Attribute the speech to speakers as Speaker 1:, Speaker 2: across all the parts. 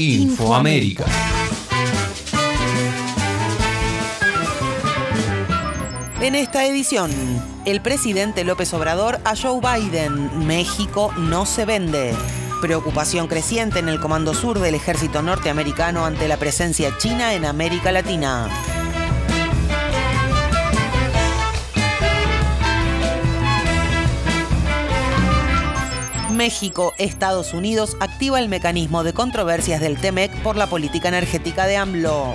Speaker 1: Infoamérica.
Speaker 2: En esta edición, el presidente López Obrador a Joe Biden, México no se vende. Preocupación creciente en el Comando Sur del ejército norteamericano ante la presencia china en América Latina. México, Estados Unidos activa el mecanismo de controversias del TEMEC por la política energética de AMLO.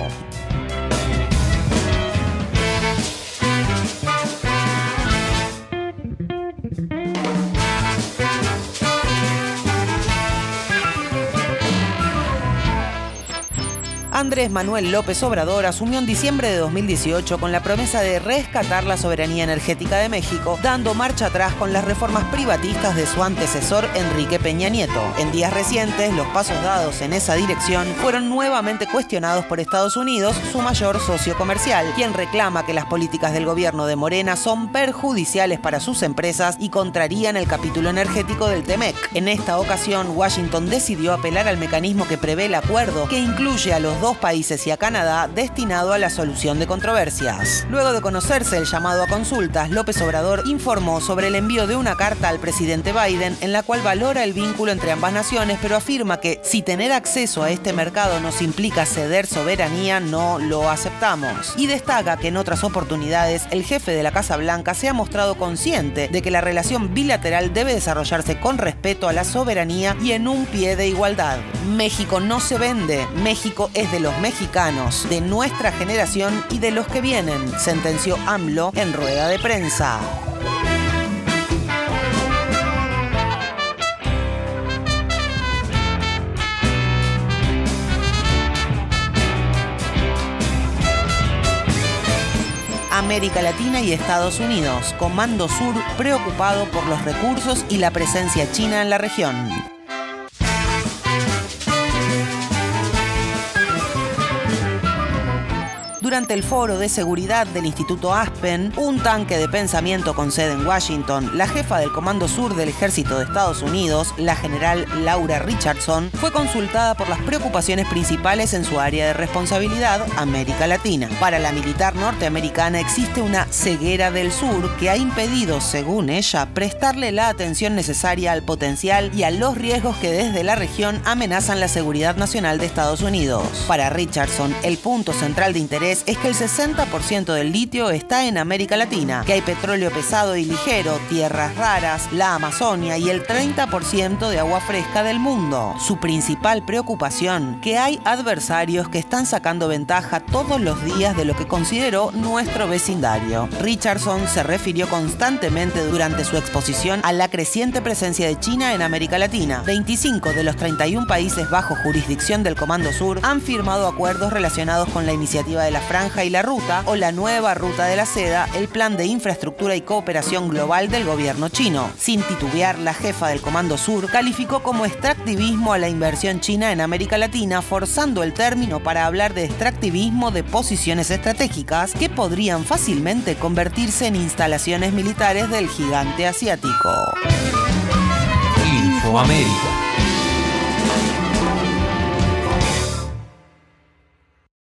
Speaker 2: Andrés Manuel López Obrador asumió en diciembre de 2018 con la promesa de rescatar la soberanía energética de México, dando marcha atrás con las reformas privatistas de su antecesor Enrique Peña Nieto. En días recientes, los pasos dados en esa dirección fueron nuevamente cuestionados por Estados Unidos, su mayor socio comercial, quien reclama que las políticas del gobierno de Morena son perjudiciales para sus empresas y contrarían el capítulo energético del TEMEC. En esta ocasión, Washington decidió apelar al mecanismo que prevé el acuerdo, que incluye a los dos países y a Canadá destinado a la solución de controversias. Luego de conocerse el llamado a consultas, López Obrador informó sobre el envío de una carta al presidente Biden en la cual valora el vínculo entre ambas naciones, pero afirma que si tener acceso a este mercado nos implica ceder soberanía, no lo aceptamos. Y destaca que en otras oportunidades el jefe de la Casa Blanca se ha mostrado consciente de que la relación bilateral debe desarrollarse con respeto a la soberanía y en un pie de igualdad. México no se vende, México es de los mexicanos, de nuestra generación y de los que vienen, sentenció AMLO en rueda de prensa. América Latina y Estados Unidos. Comando Sur preocupado por los recursos y la presencia china en la región. Durante el foro de seguridad del Instituto Aspen, un tanque de pensamiento con sede en Washington, la jefa del Comando Sur del Ejército de Estados Unidos, la general Laura Richardson, fue consultada por las preocupaciones principales en su área de responsabilidad, América Latina. Para la militar norteamericana existe una ceguera del sur que ha impedido, según ella, prestarle la atención necesaria al potencial y a los riesgos que desde la región amenazan la seguridad nacional de Estados Unidos. Para Richardson, el punto central de interés es que el 60% del litio está en América Latina, que hay petróleo pesado y ligero, tierras raras, la Amazonia y el 30% de agua fresca del mundo. Su principal preocupación, que hay adversarios que están sacando ventaja todos los días de lo que consideró nuestro vecindario. Richardson se refirió constantemente durante su exposición a la creciente presencia de China en América Latina. 25 de los 31 países bajo jurisdicción del Comando Sur han firmado acuerdos relacionados con la iniciativa de la Franja y la Ruta o la nueva Ruta de la Seda, el plan de infraestructura y cooperación global del gobierno chino. Sin titubear, la jefa del Comando Sur calificó como extractivismo a la inversión china en América Latina, forzando el término para hablar de extractivismo de posiciones estratégicas que podrían fácilmente convertirse en instalaciones militares del gigante asiático.
Speaker 1: Infoamérica.